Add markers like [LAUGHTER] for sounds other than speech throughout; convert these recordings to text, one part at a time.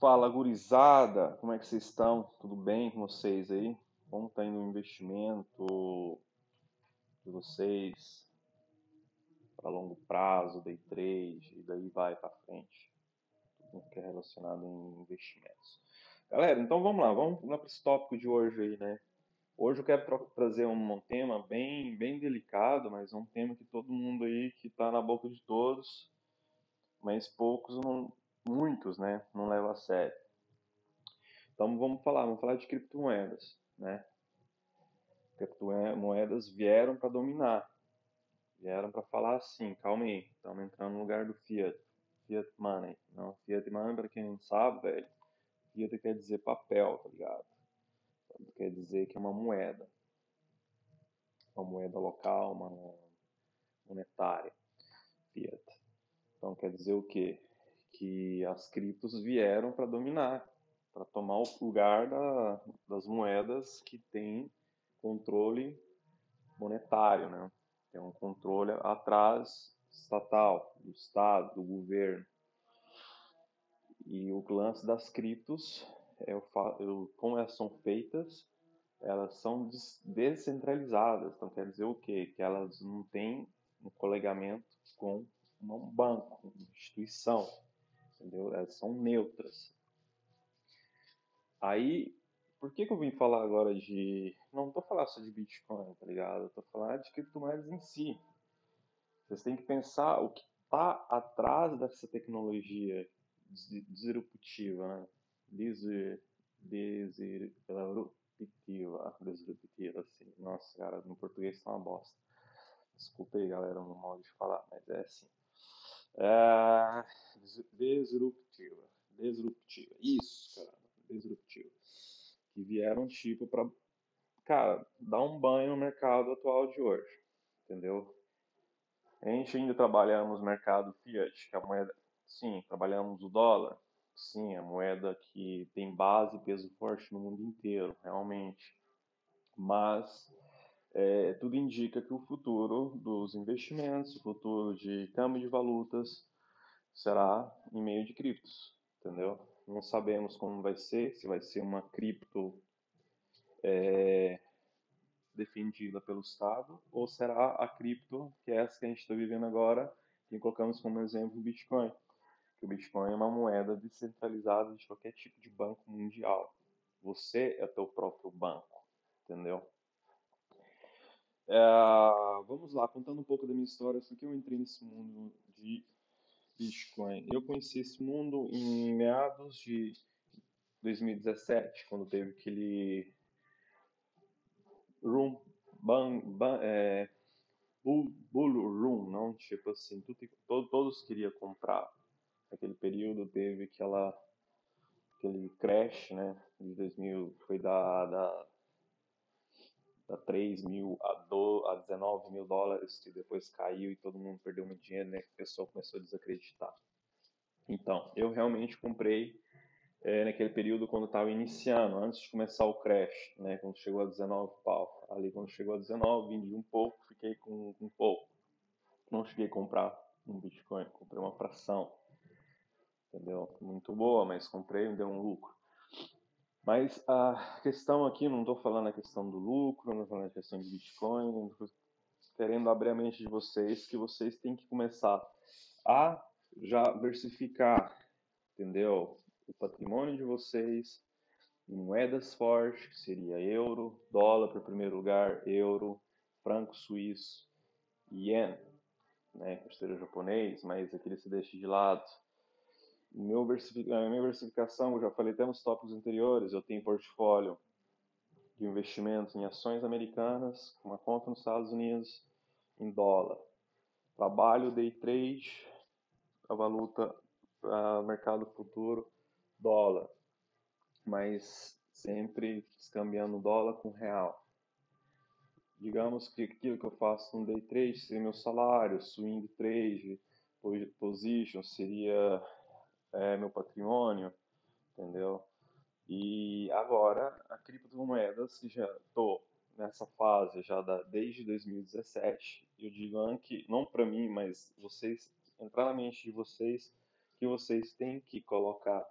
Fala, gurizada! Como é que vocês estão? Tudo bem com vocês aí? Como está indo o investimento de vocês para longo prazo, day trade e daí vai para frente? Tudo que é relacionado em investimentos. Galera, então vamos lá, vamos para esse tópico de hoje aí, né? Hoje eu quero trazer um tema bem, bem delicado, mas um tema que todo mundo aí que está na boca de todos, mas poucos não, muitos, né, não levam a sério. Então vamos falar, vamos falar de criptomoedas, né? Criptomoedas vieram para dominar, vieram para falar assim, calma aí, estamos entrando no lugar do fiat, fiat money, não, fiat money para quem não sabe, velho, fiat quer dizer papel, tá ligado? Quer dizer que é uma moeda, uma moeda local, uma monetária, fiat. Então quer dizer o quê? Que as criptos vieram para dominar, para tomar o lugar da, das moedas que têm controle monetário, né? Tem um controle atrás estatal, do Estado, do governo. E o lance das criptos, é o, como elas são feitas, elas são descentralizadas. Então quer dizer o quê? Que elas não têm um colegamento com um banco, uma instituição entendeu? Elas são neutras. Aí, por que, que eu vim falar agora de. Não estou falando só de Bitcoin, tá ligado? Estou falando de criptomoedas em si. Vocês têm que pensar o que está atrás dessa tecnologia disruptiva, né? Disruptiva. Disruptiva, assim. Nossa, cara, no português está uma bosta. Desculpa aí, galera, no modo de falar, mas é assim. É, disruptiva. Disruptiva. Isso, cara. Disruptiva. Que vieram, tipo, para, cara, dar um banho no mercado atual de hoje. Entendeu? A gente ainda trabalhamos mercado fiat, que é a moeda. Sim, trabalhamos o dólar. Sim, a moeda que tem base e peso forte no mundo inteiro, realmente. Mas é, tudo indica que o futuro dos investimentos, o futuro de câmbio de valutas, será em meio de criptos, entendeu? Não sabemos como vai ser, se vai ser uma cripto é, defendida pelo Estado ou será a cripto que é essa que a gente está vivendo agora, que colocamos como exemplo o Bitcoin. Que o Bitcoin é uma moeda descentralizada de qualquer tipo de banco mundial. Você é teu próprio banco, entendeu? É, vamos lá, contando um pouco da minha história, por que eu entrei nesse mundo de Bitcoin? Eu conheci esse mundo em meados de 2017, quando teve aquele room, ban, ban, é, bull, bull room, não? Tipo assim, tudo, todos queriam comprar. Naquele período teve aquela, aquele crash, né? De 2000, foi da, da a 3 mil a, do, a 19 mil dólares, que depois caiu e todo mundo perdeu muito dinheiro, né? O pessoal começou a desacreditar. Então, eu realmente comprei é, naquele período quando estava iniciando, antes de começar o crash, né? Quando chegou a 19 pau. Ali quando chegou a 19, vendi um pouco, fiquei com um pouco. Não cheguei a comprar um Bitcoin, comprei uma fração. Entendeu? Muito boa, mas comprei e deu um lucro. Mas a questão aqui, não estou falando a questão do lucro, não estou falando a questão de Bitcoin, querendo abrir a mente de vocês que vocês têm que começar a já diversificar, entendeu? O patrimônio de vocês em moedas fortes, que seria euro, dólar para primeiro lugar, euro, franco suíço, yen, né, que seja japonês, mas aquele se deixa de lado meu a minha diversificação, eu já falei até nos tópicos anteriores, eu tenho portfólio de investimentos em ações americanas, uma conta nos Estados Unidos em dólar. Trabalho day trade, a valuta para mercado futuro, dólar. Mas sempre cambiando dólar com real. Digamos que aquilo que eu faço no day trade seria meu salário, swing trade, position seria é, meu patrimônio, entendeu? E agora, a criptomoedas, já estou nessa fase já da, desde 2017, eu digo que, não para mim, mas vocês, entrar na mente de vocês, que vocês têm que colocar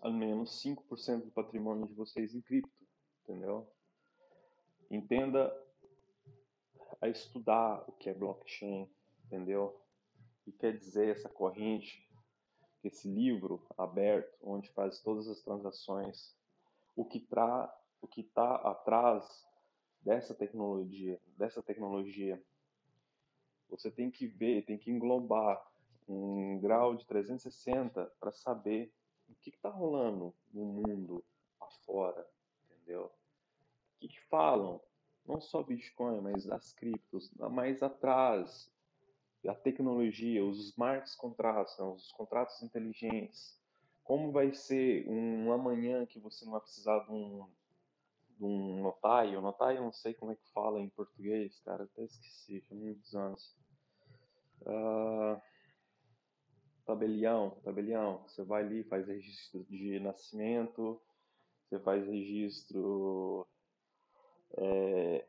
ao menos 5% do patrimônio de vocês em cripto, entendeu? Entenda a estudar o que é blockchain, entendeu? E quer dizer essa corrente, esse livro aberto, onde faz todas as transações, o que tra, o que está atrás dessa tecnologia, dessa tecnologia. Você tem que ver, tem que englobar um grau de 360 para saber o que está rolando no mundo afora, entendeu? O que, que falam? Não só Bitcoin, mas as criptos, mais atrás, a tecnologia, os smart contratos, né, os contratos inteligentes. Como vai ser um amanhã que você não vai precisar de um, de um notário? Notário, eu não sei como é que fala em português, cara, até esqueci, há muitos anos. Uh, tabelião, tabelião. Você vai ali, faz registro de nascimento, você faz registro é,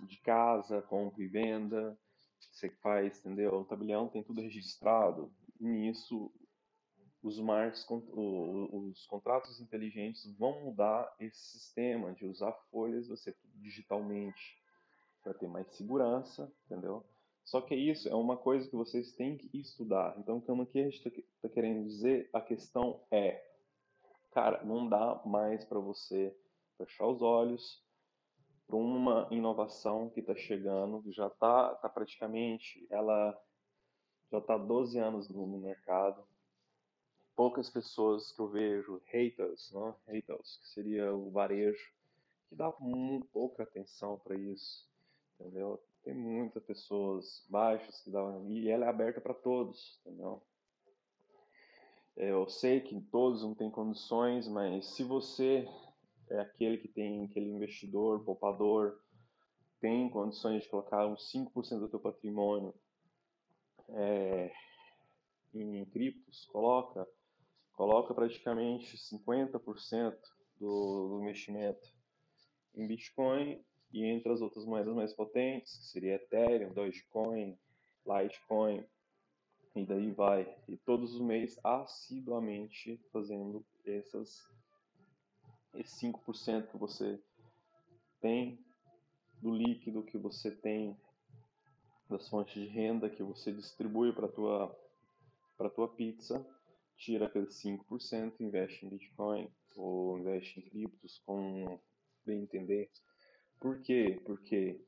de casa, compra e venda, você faz, entendeu? O tabelião tem tudo registrado. Nisso, os marcos, os contratos inteligentes vão mudar esse sistema de usar folhas, você digitalmente, para ter mais segurança, entendeu? Só que isso é uma coisa que vocês têm que estudar. Então, como que a gente está tá querendo dizer? A questão é, cara, não dá mais para você fechar os olhos para uma inovação que está chegando, que já está tá praticamente, ela já está 12 anos no, no, mercado. Poucas pessoas que eu vejo, haters, né? haters, que seria o varejo, que dá muito pouca atenção para isso, entendeu? Tem muitas pessoas baixas que dão e ela é aberta para todos, entendeu? Eu sei que todos não têm condições, mas se você é aquele que tem aquele investidor, poupador, tem condições de colocar uns 5% do teu patrimônio é, em criptos, coloca, coloca praticamente 50% do, do investimento em Bitcoin e entre as outras moedas mais potentes, que seria Ethereum, Dogecoin, Litecoin, e daí vai. E todos os meses assiduamente fazendo essas, esses 5% que você tem do líquido que você tem das fontes de renda que você distribui para tua para tua pizza, tira aqueles 5%, investe em Bitcoin ou investe em criptos, com bem entender por quê? Porque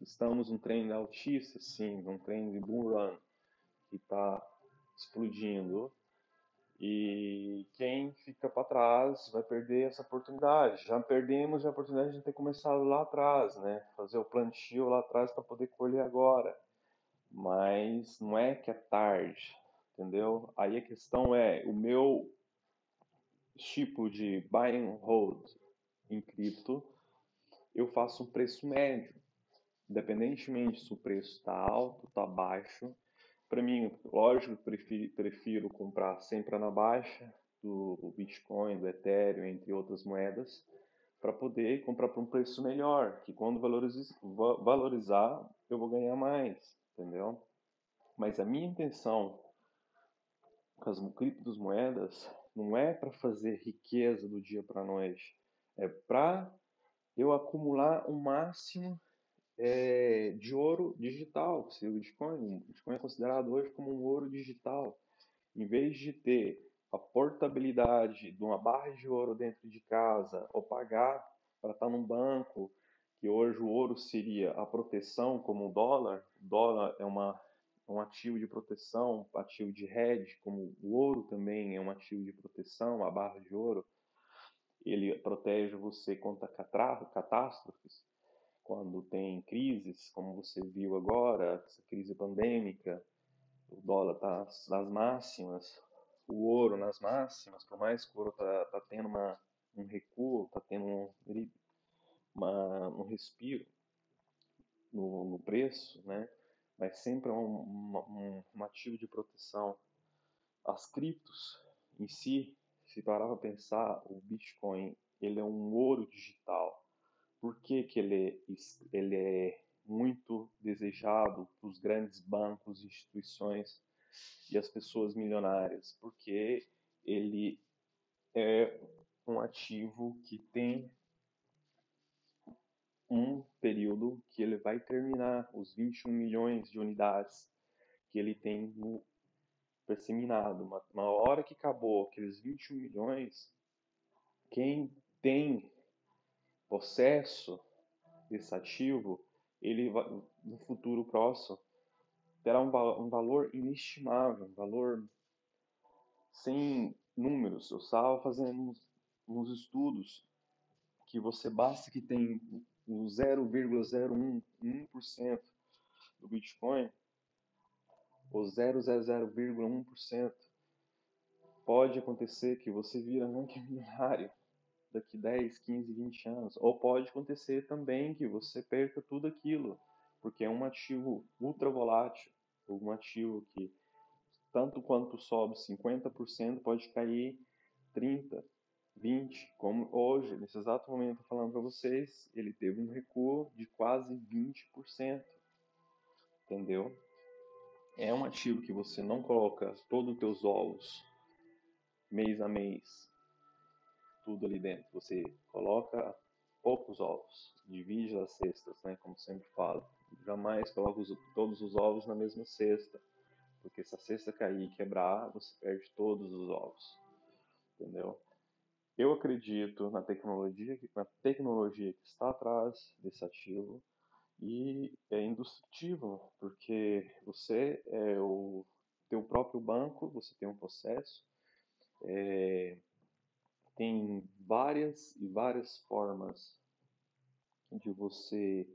estamos num trem altíssimo, sim, num trem de boom run que está explodindo e quem fica para trás vai perder essa oportunidade. Já perdemos a oportunidade de ter começado lá atrás, né? Fazer o plantio lá atrás para poder colher agora. Mas não é que é tarde, entendeu? Aí a questão é o meu tipo de buy and hold em cripto eu faço um preço médio. Independentemente se o preço está alto, está baixo. Para mim, lógico, prefiro, prefiro comprar sempre na baixa do Bitcoin, do Ethereum, entre outras moedas, para poder comprar por um preço melhor, que quando valorizar, eu vou ganhar mais, entendeu? Mas a minha intenção com as criptomoedas não é para fazer riqueza do dia para a noite, é para eu acumular o máximo é, de ouro digital. Se o Bitcoin, o Bitcoin é considerado hoje como um ouro digital. Em vez de ter a portabilidade de uma barra de ouro dentro de casa ou pagar para estar num banco, que hoje o ouro seria a proteção como o dólar, o dólar é uma, um ativo de proteção, ativo de hedge, como o ouro também é um ativo de proteção, a barra de ouro ele protege você contra catástrofes, quando tem crises, como você viu agora, essa crise pandêmica, o dólar está nas máximas, o ouro nas máximas, por mais que o ouro está tá tendo uma, um recuo, está tendo um, uma, um respiro no, no, preço, né? mas sempre é um, um, um ativo de proteção. As criptos em si se parar para pensar, o Bitcoin ele é um ouro digital. Por que, que ele, é, ele é muito desejado pelos grandes bancos, instituições e as pessoas milionárias? Porque ele é um ativo que tem um período que ele vai terminar os 21 milhões de unidades que ele tem no disseminado. Uma, uma hora que acabou aqueles 21 milhões, quem tem possesso desse ativo, ele vai, no futuro próximo terá um, um valor inestimável, um valor sem números. Eu estava fazendo uns, uns estudos que você basta que tem o 0,01% do Bitcoin, ou 0,001%, pode acontecer que você vira [LAUGHS] ranking milionário daqui 10, 15, 20 anos. Ou pode acontecer também que você perca tudo aquilo, porque é um ativo ultra volátil, um ativo que tanto quanto sobe 50%, pode cair 30, 20, como hoje, nesse exato momento falando para vocês, ele teve um recuo de quase 20%. Entendeu? É um ativo que você não coloca todos os teus ovos mês a mês, tudo ali dentro. Você coloca poucos ovos, divide as cestas, né, como sempre falo. Jamais coloca os, todos os ovos na mesma cesta, porque se a cesta cair e quebrar, você perde todos os ovos. Entendeu? Eu acredito na tecnologia, na tecnologia que está atrás desse ativo e é indestrutível, porque você é o teu próprio banco, você tem um processo, é, tem várias e várias formas de você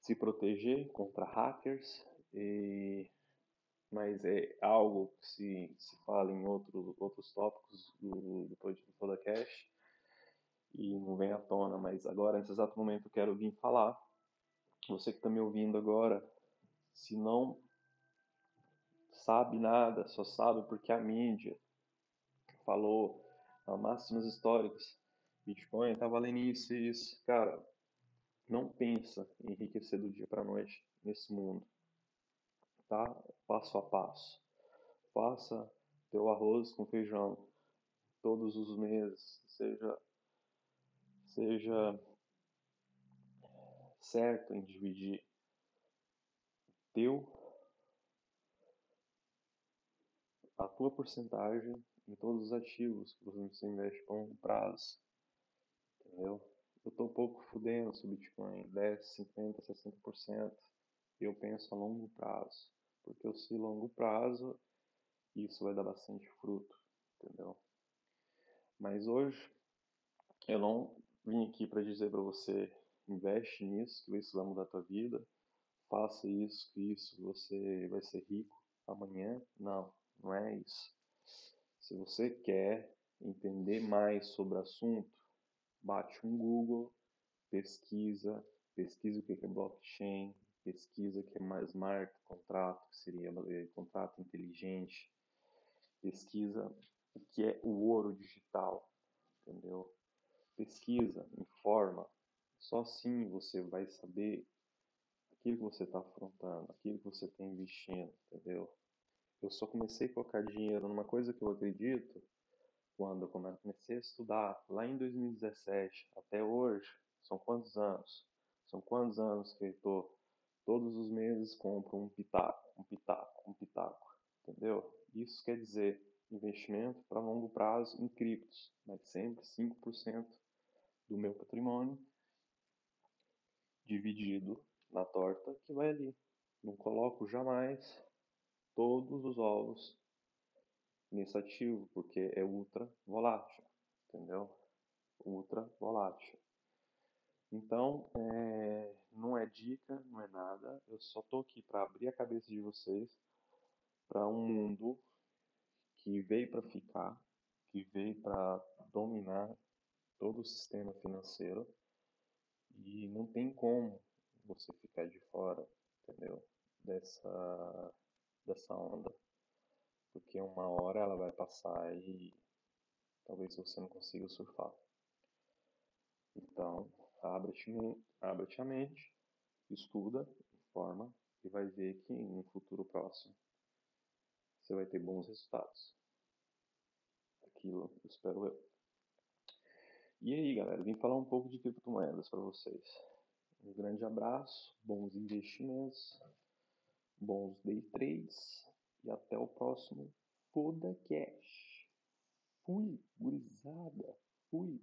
se proteger contra hackers, e, mas é algo que se, se fala em outro, outros tópicos do, do podcast e não vem à tona, mas agora, nesse exato momento, eu quero vir falar. Você que está me ouvindo agora, se não sabe nada, só sabe porque a mídia falou a máximas históricas, Bitcoin está valendo isso e isso. Cara, não pensa em enriquecer do dia para noite nesse mundo, tá? Passo a passo. Faça teu arroz com feijão todos os meses, seja seja certo em dividir teu a tua porcentagem em todos os ativos que você investe a longo prazo. Entendeu? Eu estou um pouco fudendo se o Bitcoin 10, 50, 60%. Eu penso a longo prazo. Porque eu sei longo prazo, isso vai dar bastante fruto. Entendeu? Mas hoje eu não vim aqui para dizer para você investe nisso, que isso vai mudar a tua vida, faça isso, que isso você vai ser rico amanhã. Não, não é isso. Se você quer entender mais sobre o assunto, bate um Google, pesquisa, pesquisa o que é blockchain, pesquisa o que é mais smart contrato, que seria contrato inteligente, pesquisa o que é o ouro digital, entendeu? Pesquisa, informa. Só assim você vai saber aquilo que você está afrontando, aquilo que você está investindo, entendeu? Eu só comecei a colocar dinheiro numa coisa que eu acredito quando eu comecei a estudar lá em 2017 até hoje. São quantos anos? São quantos anos que eu estou todos os meses compro um pitaco, um pitaco, um pitaco, entendeu? Isso quer dizer investimento para longo prazo em criptos, mas sempre 5% do meu patrimônio dividido na torta que vai ali. Não coloco jamais todos os ovos nesse ativo, porque é ultra volátil, entendeu? Ultra volátil. Então, é, não é dica, não é nada, eu só tô aqui para abrir a cabeça de vocês para um mundo que veio para ficar, que veio para dominar todo o sistema financeiro e não tem como você ficar de fora, entendeu? Dessa, dessa onda, porque uma hora ela vai passar e talvez você não consiga surfar. Então, abre-te abre a mente, estuda, informa e vai ver que em um futuro próximo você vai ter bons resultados. aquilo, espero eu. E aí, galera, vim falar um pouco de criptomoedas para vocês. Um grande abraço, bons investimentos, bons day trades e até o próximo podcast. Fui, gurizada, fui.